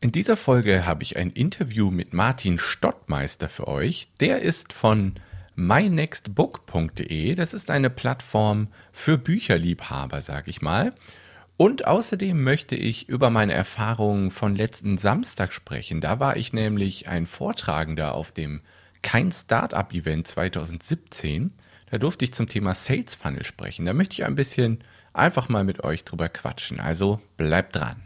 In dieser Folge habe ich ein Interview mit Martin Stottmeister für euch. Der ist von mynextbook.de. Das ist eine Plattform für Bücherliebhaber, sag ich mal. Und außerdem möchte ich über meine Erfahrungen von letzten Samstag sprechen. Da war ich nämlich ein Vortragender auf dem Kein Startup Event 2017. Da durfte ich zum Thema Sales Funnel sprechen. Da möchte ich ein bisschen einfach mal mit euch drüber quatschen. Also bleibt dran.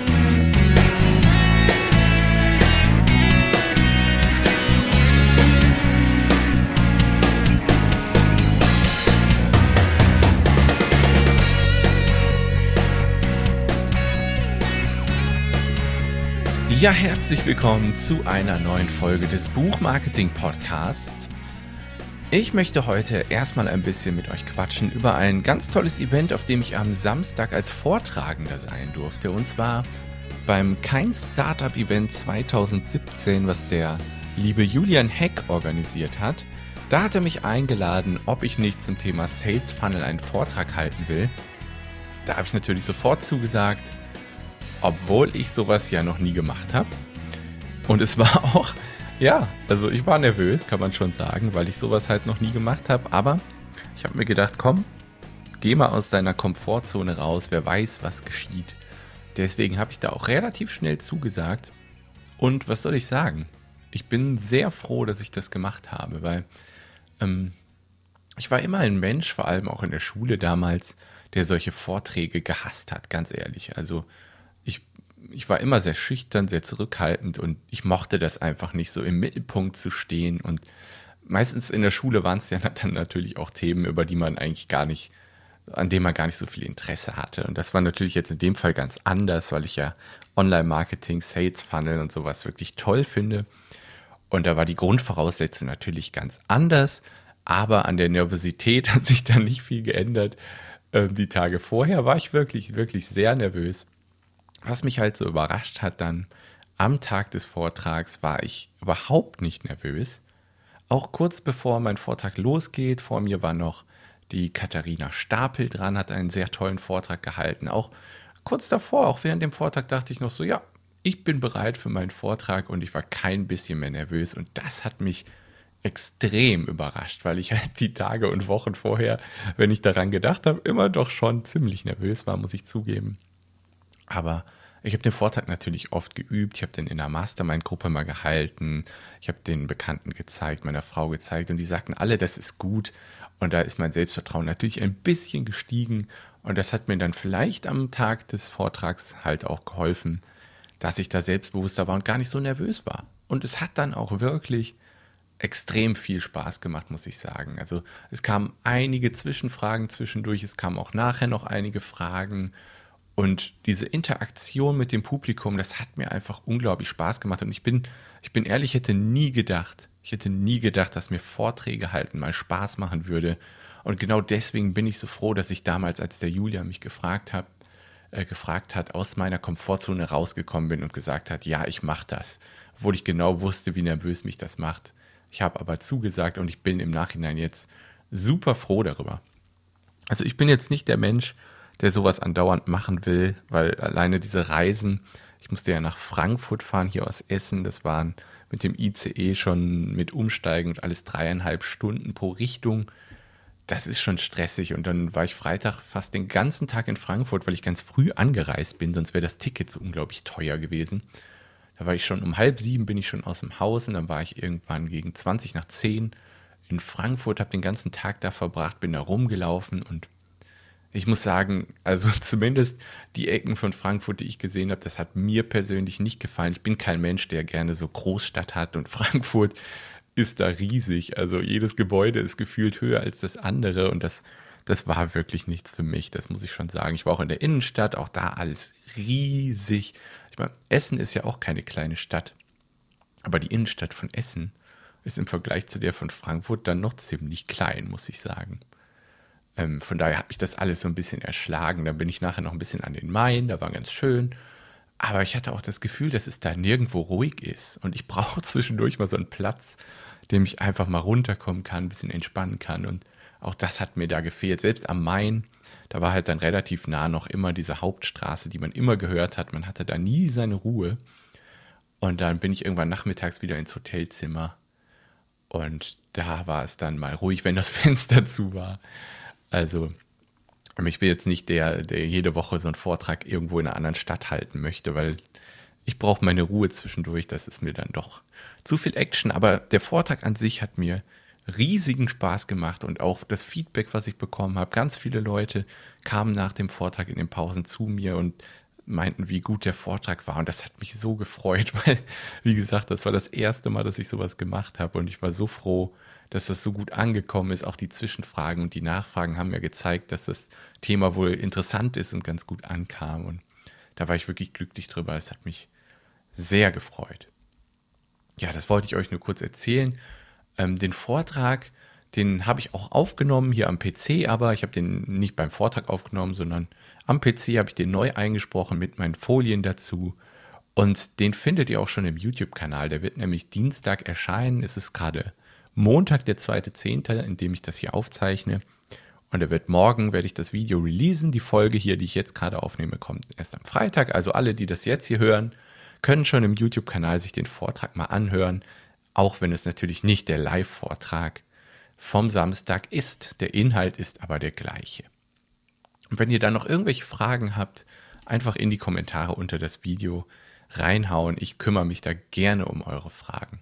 Ja, herzlich willkommen zu einer neuen Folge des Buchmarketing Podcasts. Ich möchte heute erstmal ein bisschen mit euch quatschen über ein ganz tolles Event, auf dem ich am Samstag als Vortragender sein durfte. Und zwar beim Kein Startup Event 2017, was der liebe Julian Heck organisiert hat. Da hat er mich eingeladen, ob ich nicht zum Thema Sales Funnel einen Vortrag halten will. Da habe ich natürlich sofort zugesagt obwohl ich sowas ja noch nie gemacht habe. Und es war auch, ja, also ich war nervös, kann man schon sagen, weil ich sowas halt noch nie gemacht habe. Aber ich habe mir gedacht, komm, geh mal aus deiner Komfortzone raus, wer weiß, was geschieht. Deswegen habe ich da auch relativ schnell zugesagt. Und was soll ich sagen? Ich bin sehr froh, dass ich das gemacht habe, weil ähm, ich war immer ein Mensch, vor allem auch in der Schule damals, der solche Vorträge gehasst hat, ganz ehrlich. Also ich, war immer sehr schüchtern, sehr zurückhaltend und ich mochte das einfach nicht so im Mittelpunkt zu stehen. Und meistens in der Schule waren es ja dann natürlich auch Themen, über die man eigentlich gar nicht, an denen man gar nicht so viel Interesse hatte. Und das war natürlich jetzt in dem Fall ganz anders, weil ich ja Online-Marketing, Sales Funnel und sowas wirklich toll finde. Und da war die Grundvoraussetzung natürlich ganz anders, aber an der Nervosität hat sich dann nicht viel geändert. Ähm, die Tage vorher war ich wirklich, wirklich sehr nervös. Was mich halt so überrascht hat dann, am Tag des Vortrags war ich überhaupt nicht nervös. Auch kurz bevor mein Vortrag losgeht, vor mir war noch die Katharina Stapel dran, hat einen sehr tollen Vortrag gehalten. Auch kurz davor, auch während dem Vortrag dachte ich noch so, ja, ich bin bereit für meinen Vortrag und ich war kein bisschen mehr nervös und das hat mich extrem überrascht, weil ich halt die Tage und Wochen vorher, wenn ich daran gedacht habe, immer doch schon ziemlich nervös war, muss ich zugeben. Aber ich habe den Vortrag natürlich oft geübt. Ich habe den in der Mastermind-Gruppe mal gehalten. Ich habe den Bekannten gezeigt, meiner Frau gezeigt. Und die sagten alle, das ist gut. Und da ist mein Selbstvertrauen natürlich ein bisschen gestiegen. Und das hat mir dann vielleicht am Tag des Vortrags halt auch geholfen, dass ich da selbstbewusster war und gar nicht so nervös war. Und es hat dann auch wirklich extrem viel Spaß gemacht, muss ich sagen. Also es kamen einige Zwischenfragen zwischendurch, es kamen auch nachher noch einige Fragen und diese Interaktion mit dem Publikum, das hat mir einfach unglaublich Spaß gemacht. Und ich bin, ich bin ehrlich, ich hätte nie gedacht, ich hätte nie gedacht, dass mir Vorträge halten mal Spaß machen würde. Und genau deswegen bin ich so froh, dass ich damals, als der Julia mich gefragt hat, äh, gefragt hat, aus meiner Komfortzone rausgekommen bin und gesagt hat, ja, ich mache das, obwohl ich genau wusste, wie nervös mich das macht. Ich habe aber zugesagt und ich bin im Nachhinein jetzt super froh darüber. Also ich bin jetzt nicht der Mensch, der sowas andauernd machen will, weil alleine diese Reisen, ich musste ja nach Frankfurt fahren, hier aus Essen, das waren mit dem ICE schon mit Umsteigen und alles dreieinhalb Stunden pro Richtung. Das ist schon stressig. Und dann war ich Freitag fast den ganzen Tag in Frankfurt, weil ich ganz früh angereist bin, sonst wäre das Ticket so unglaublich teuer gewesen. Da war ich schon um halb sieben, bin ich schon aus dem Haus und dann war ich irgendwann gegen 20 nach zehn in Frankfurt, habe den ganzen Tag da verbracht, bin da rumgelaufen und ich muss sagen, also zumindest die Ecken von Frankfurt, die ich gesehen habe, das hat mir persönlich nicht gefallen. Ich bin kein Mensch, der gerne so Großstadt hat und Frankfurt ist da riesig. Also jedes Gebäude ist gefühlt höher als das andere und das, das war wirklich nichts für mich, das muss ich schon sagen. Ich war auch in der Innenstadt, auch da alles riesig. Ich meine, Essen ist ja auch keine kleine Stadt. Aber die Innenstadt von Essen ist im Vergleich zu der von Frankfurt dann noch ziemlich klein, muss ich sagen. Ähm, von daher hat mich das alles so ein bisschen erschlagen. Dann bin ich nachher noch ein bisschen an den Main, da war ganz schön. Aber ich hatte auch das Gefühl, dass es da nirgendwo ruhig ist. Und ich brauche zwischendurch mal so einen Platz, dem ich einfach mal runterkommen kann, ein bisschen entspannen kann. Und auch das hat mir da gefehlt. Selbst am Main, da war halt dann relativ nah noch immer diese Hauptstraße, die man immer gehört hat. Man hatte da nie seine Ruhe. Und dann bin ich irgendwann nachmittags wieder ins Hotelzimmer. Und da war es dann mal ruhig, wenn das Fenster zu war. Also, ich bin jetzt nicht der, der jede Woche so einen Vortrag irgendwo in einer anderen Stadt halten möchte, weil ich brauche meine Ruhe zwischendurch. Das ist mir dann doch zu viel Action. Aber der Vortrag an sich hat mir riesigen Spaß gemacht und auch das Feedback, was ich bekommen habe. Ganz viele Leute kamen nach dem Vortrag in den Pausen zu mir und meinten, wie gut der Vortrag war. Und das hat mich so gefreut, weil, wie gesagt, das war das erste Mal, dass ich sowas gemacht habe. Und ich war so froh, dass das so gut angekommen ist. Auch die Zwischenfragen und die Nachfragen haben mir gezeigt, dass das Thema wohl interessant ist und ganz gut ankam. Und da war ich wirklich glücklich drüber. Es hat mich sehr gefreut. Ja, das wollte ich euch nur kurz erzählen. Ähm, den Vortrag, den habe ich auch aufgenommen hier am PC, aber ich habe den nicht beim Vortrag aufgenommen, sondern am PC habe ich den neu eingesprochen mit meinen Folien dazu. Und den findet ihr auch schon im YouTube-Kanal. Der wird nämlich Dienstag erscheinen. Es ist gerade Montag, der 2.10., in dem ich das hier aufzeichne. Und er wird morgen, werde ich das Video releasen. Die Folge hier, die ich jetzt gerade aufnehme, kommt erst am Freitag. Also alle, die das jetzt hier hören, können schon im YouTube-Kanal sich den Vortrag mal anhören, auch wenn es natürlich nicht der Live-Vortrag vom Samstag ist. Der Inhalt ist aber der gleiche. Und wenn ihr dann noch irgendwelche Fragen habt, einfach in die Kommentare unter das Video reinhauen. Ich kümmere mich da gerne um eure Fragen.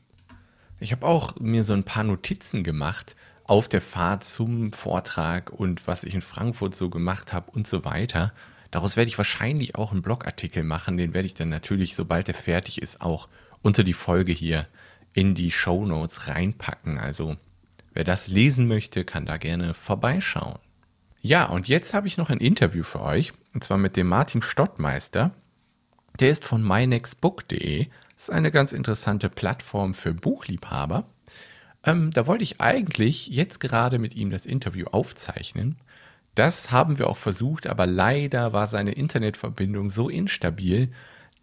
Ich habe auch mir so ein paar Notizen gemacht auf der Fahrt zum Vortrag und was ich in Frankfurt so gemacht habe und so weiter. Daraus werde ich wahrscheinlich auch einen Blogartikel machen. Den werde ich dann natürlich, sobald er fertig ist, auch unter die Folge hier in die Show Notes reinpacken. Also wer das lesen möchte, kann da gerne vorbeischauen. Ja, und jetzt habe ich noch ein Interview für euch, und zwar mit dem Martin Stottmeister. Der ist von mynextbook.de. Ist eine ganz interessante Plattform für Buchliebhaber. Ähm, da wollte ich eigentlich jetzt gerade mit ihm das Interview aufzeichnen. Das haben wir auch versucht, aber leider war seine Internetverbindung so instabil,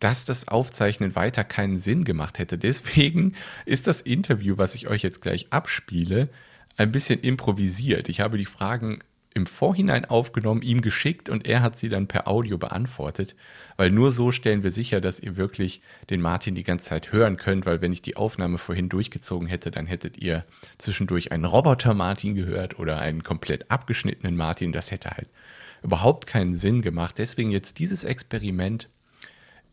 dass das Aufzeichnen weiter keinen Sinn gemacht hätte. Deswegen ist das Interview, was ich euch jetzt gleich abspiele, ein bisschen improvisiert. Ich habe die Fragen im Vorhinein aufgenommen, ihm geschickt und er hat sie dann per Audio beantwortet, weil nur so stellen wir sicher, dass ihr wirklich den Martin die ganze Zeit hören könnt, weil wenn ich die Aufnahme vorhin durchgezogen hätte, dann hättet ihr zwischendurch einen Roboter Martin gehört oder einen komplett abgeschnittenen Martin, das hätte halt überhaupt keinen Sinn gemacht. Deswegen jetzt dieses Experiment.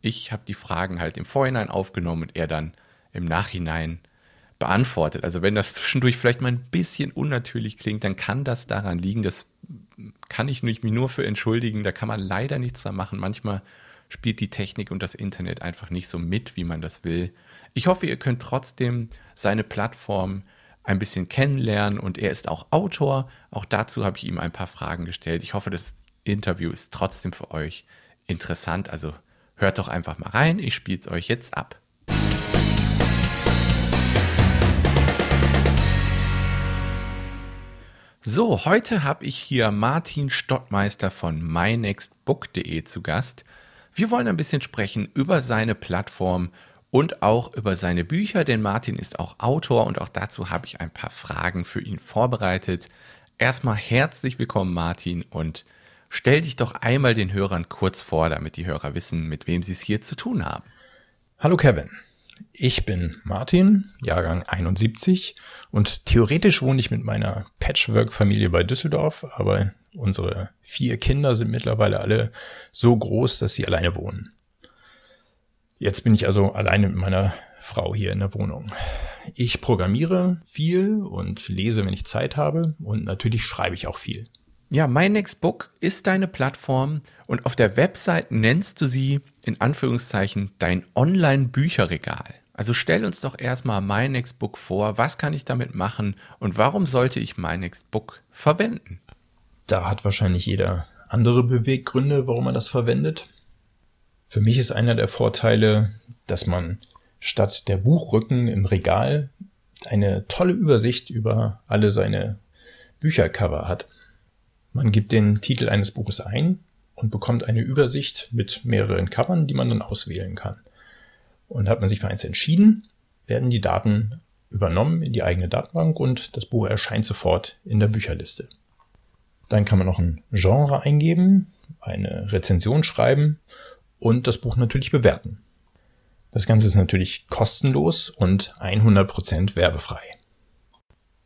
Ich habe die Fragen halt im Vorhinein aufgenommen und er dann im Nachhinein beantwortet. Also wenn das zwischendurch vielleicht mal ein bisschen unnatürlich klingt, dann kann das daran liegen. Das kann ich mich nur für entschuldigen. Da kann man leider nichts da machen. Manchmal spielt die Technik und das Internet einfach nicht so mit, wie man das will. Ich hoffe, ihr könnt trotzdem seine Plattform ein bisschen kennenlernen und er ist auch Autor. Auch dazu habe ich ihm ein paar Fragen gestellt. Ich hoffe, das Interview ist trotzdem für euch interessant. Also hört doch einfach mal rein. Ich spiele es euch jetzt ab. So, heute habe ich hier Martin Stottmeister von mynextbook.de zu Gast. Wir wollen ein bisschen sprechen über seine Plattform und auch über seine Bücher, denn Martin ist auch Autor und auch dazu habe ich ein paar Fragen für ihn vorbereitet. Erstmal herzlich willkommen, Martin, und stell dich doch einmal den Hörern kurz vor, damit die Hörer wissen, mit wem sie es hier zu tun haben. Hallo Kevin. Ich bin Martin, Jahrgang 71 und theoretisch wohne ich mit meiner Patchwork-Familie bei Düsseldorf, aber unsere vier Kinder sind mittlerweile alle so groß, dass sie alleine wohnen. Jetzt bin ich also alleine mit meiner Frau hier in der Wohnung. Ich programmiere viel und lese, wenn ich Zeit habe und natürlich schreibe ich auch viel. Ja, MyNextBook ist deine Plattform und auf der Website nennst du sie in Anführungszeichen dein Online-Bücherregal. Also stell uns doch erstmal MyNextBook vor, was kann ich damit machen und warum sollte ich MyNextBook verwenden? Da hat wahrscheinlich jeder andere Beweggründe, warum man das verwendet. Für mich ist einer der Vorteile, dass man statt der Buchrücken im Regal eine tolle Übersicht über alle seine Büchercover hat. Man gibt den Titel eines Buches ein und bekommt eine Übersicht mit mehreren Covern, die man dann auswählen kann. Und hat man sich für eins entschieden, werden die Daten übernommen in die eigene Datenbank und das Buch erscheint sofort in der Bücherliste. Dann kann man noch ein Genre eingeben, eine Rezension schreiben und das Buch natürlich bewerten. Das Ganze ist natürlich kostenlos und 100% werbefrei.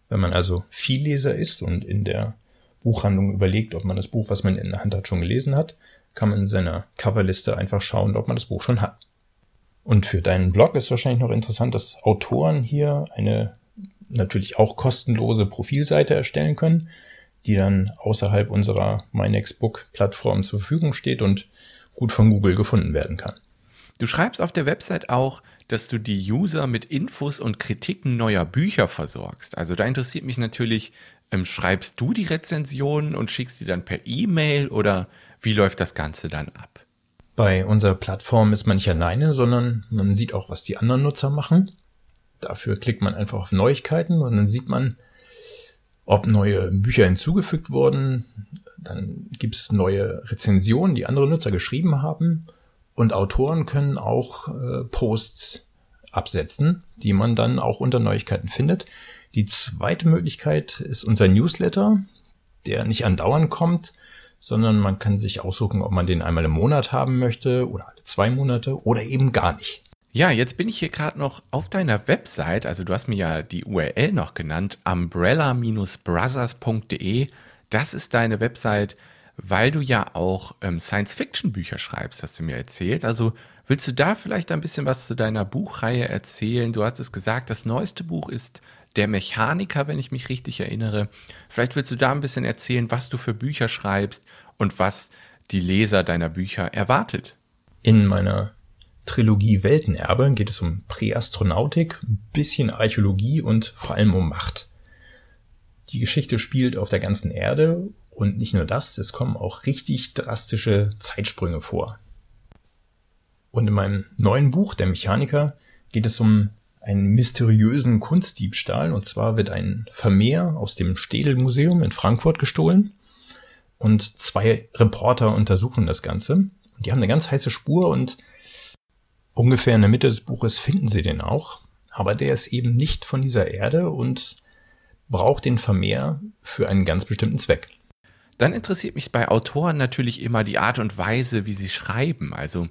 Wenn man also Vielleser ist und in der Buchhandlung überlegt, ob man das Buch, was man in der Hand hat, schon gelesen hat, kann man in seiner Coverliste einfach schauen, ob man das Buch schon hat. Und für deinen Blog ist wahrscheinlich noch interessant, dass Autoren hier eine natürlich auch kostenlose Profilseite erstellen können, die dann außerhalb unserer MyNextBook-Plattform zur Verfügung steht und gut von Google gefunden werden kann. Du schreibst auf der Website auch, dass du die User mit Infos und Kritiken neuer Bücher versorgst. Also da interessiert mich natürlich, ähm, schreibst du die Rezensionen und schickst die dann per E-Mail oder wie läuft das Ganze dann ab? Bei unserer Plattform ist man nicht alleine, sondern man sieht auch, was die anderen Nutzer machen. Dafür klickt man einfach auf Neuigkeiten und dann sieht man, ob neue Bücher hinzugefügt wurden. Dann gibt es neue Rezensionen, die andere Nutzer geschrieben haben. Und Autoren können auch äh, Posts absetzen, die man dann auch unter Neuigkeiten findet. Die zweite Möglichkeit ist unser Newsletter, der nicht andauernd kommt, sondern man kann sich aussuchen, ob man den einmal im Monat haben möchte oder alle zwei Monate oder eben gar nicht. Ja, jetzt bin ich hier gerade noch auf deiner Website, also du hast mir ja die URL noch genannt, umbrella-brothers.de. Das ist deine Website, weil du ja auch ähm, Science-Fiction-Bücher schreibst, hast du mir erzählt. Also willst du da vielleicht ein bisschen was zu deiner Buchreihe erzählen? Du hast es gesagt, das neueste Buch ist Der Mechaniker, wenn ich mich richtig erinnere. Vielleicht willst du da ein bisschen erzählen, was du für Bücher schreibst und was die Leser deiner Bücher erwartet. In meiner Trilogie Weltenerbe geht es um Präastronautik, ein bisschen Archäologie und vor allem um Macht. Die Geschichte spielt auf der ganzen Erde und nicht nur das, es kommen auch richtig drastische Zeitsprünge vor. Und in meinem neuen Buch, Der Mechaniker, geht es um einen mysteriösen Kunstdiebstahl. Und zwar wird ein Vermehr aus dem Städel-Museum in Frankfurt gestohlen. Und zwei Reporter untersuchen das Ganze. Die haben eine ganz heiße Spur und Ungefähr in der Mitte des Buches finden sie den auch, aber der ist eben nicht von dieser Erde und braucht den Vermehr für einen ganz bestimmten Zweck. Dann interessiert mich bei Autoren natürlich immer die Art und Weise, wie sie schreiben. Also,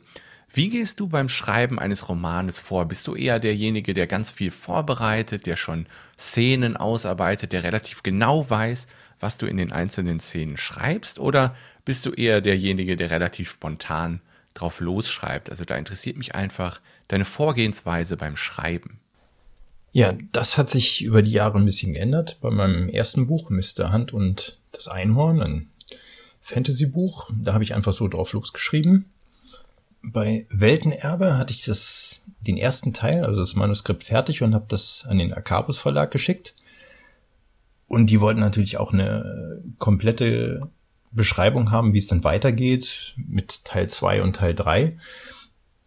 wie gehst du beim Schreiben eines Romanes vor? Bist du eher derjenige, der ganz viel vorbereitet, der schon Szenen ausarbeitet, der relativ genau weiß, was du in den einzelnen Szenen schreibst? Oder bist du eher derjenige, der relativ spontan drauf losschreibt. Also da interessiert mich einfach deine Vorgehensweise beim Schreiben. Ja, das hat sich über die Jahre ein bisschen geändert. Bei meinem ersten Buch, Mr. Hand und das Einhorn, ein Fantasy-Buch, da habe ich einfach so drauf losgeschrieben. Bei Weltenerbe hatte ich das, den ersten Teil, also das Manuskript fertig und habe das an den Akabus Verlag geschickt. Und die wollten natürlich auch eine komplette Beschreibung haben, wie es dann weitergeht mit Teil 2 und Teil 3.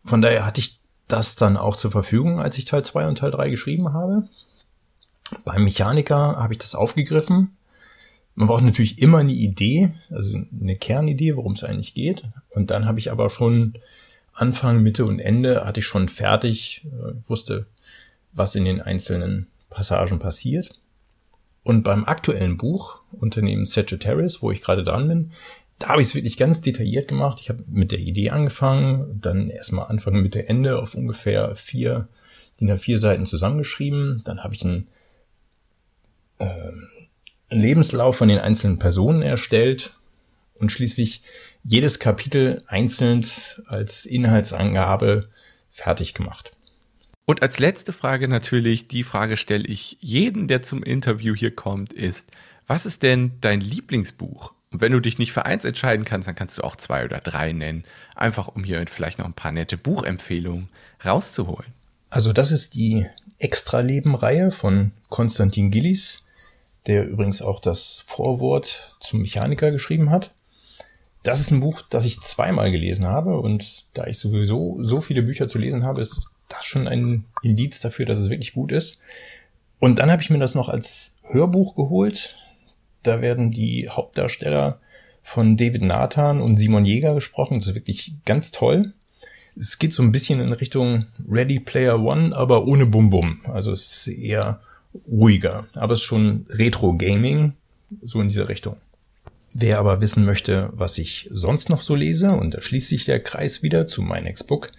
Von daher hatte ich das dann auch zur Verfügung, als ich Teil 2 und Teil 3 geschrieben habe. Beim Mechaniker habe ich das aufgegriffen. Man braucht natürlich immer eine Idee, also eine Kernidee, worum es eigentlich geht. Und dann habe ich aber schon Anfang, Mitte und Ende hatte ich schon fertig, äh, wusste, was in den einzelnen Passagen passiert. Und beim aktuellen Buch, Unternehmen Sagittarius, wo ich gerade dran bin, da habe ich es wirklich ganz detailliert gemacht. Ich habe mit der Idee angefangen, dann erstmal Anfang, Mitte, Ende auf ungefähr vier, DIN A4 Seiten zusammengeschrieben. Dann habe ich einen äh, Lebenslauf von den einzelnen Personen erstellt und schließlich jedes Kapitel einzeln als Inhaltsangabe fertig gemacht. Und als letzte Frage natürlich, die Frage stelle ich jeden, der zum Interview hier kommt, ist, was ist denn dein Lieblingsbuch? Und wenn du dich nicht für eins entscheiden kannst, dann kannst du auch zwei oder drei nennen, einfach um hier vielleicht noch ein paar nette Buchempfehlungen rauszuholen. Also das ist die Extra-Leben-Reihe von Konstantin Gillis. der übrigens auch das Vorwort zum Mechaniker geschrieben hat. Das ist ein Buch, das ich zweimal gelesen habe und da ich sowieso so viele Bücher zu lesen habe, ist das schon ein Indiz dafür, dass es wirklich gut ist. Und dann habe ich mir das noch als Hörbuch geholt. Da werden die Hauptdarsteller von David Nathan und Simon Jäger gesprochen. Das ist wirklich ganz toll. Es geht so ein bisschen in Richtung Ready Player One, aber ohne Bum Bum. Also es ist eher ruhiger. Aber es ist schon Retro-Gaming, so in dieser Richtung. Wer aber wissen möchte, was ich sonst noch so lese, und da schließt sich der Kreis wieder zu mein Book,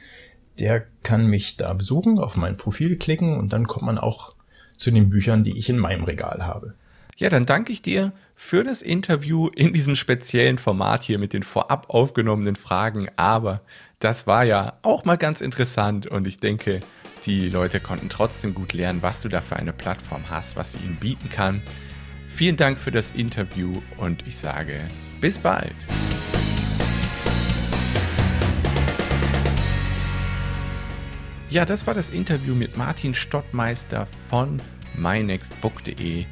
der kann mich da besuchen, auf mein Profil klicken und dann kommt man auch zu den Büchern, die ich in meinem Regal habe. Ja, dann danke ich dir für das Interview in diesem speziellen Format hier mit den vorab aufgenommenen Fragen. Aber das war ja auch mal ganz interessant und ich denke, die Leute konnten trotzdem gut lernen, was du da für eine Plattform hast, was sie ihnen bieten kann. Vielen Dank für das Interview und ich sage bis bald. Ja, das war das Interview mit Martin Stottmeister von mynextbook.de.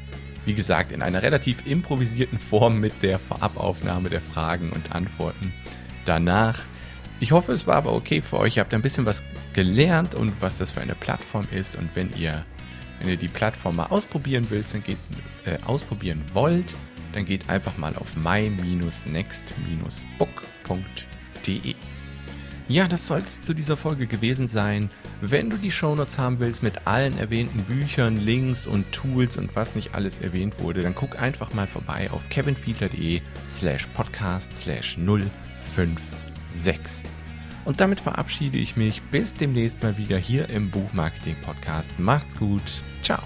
Wie gesagt, in einer relativ improvisierten Form mit der Vorabaufnahme der Fragen und Antworten danach. Ich hoffe, es war aber okay für euch. Ihr habt ein bisschen was gelernt und was das für eine Plattform ist. Und wenn ihr, wenn ihr die Plattform mal ausprobieren willst, dann geht, äh, ausprobieren wollt, dann geht einfach mal auf my-next-book.de. Ja, das soll es zu dieser Folge gewesen sein. Wenn du die Shownotes haben willst mit allen erwähnten Büchern, Links und Tools und was nicht alles erwähnt wurde, dann guck einfach mal vorbei auf kevinfiedler.de slash podcast slash 056. Und damit verabschiede ich mich. Bis demnächst mal wieder hier im Buchmarketing Podcast. Macht's gut. Ciao.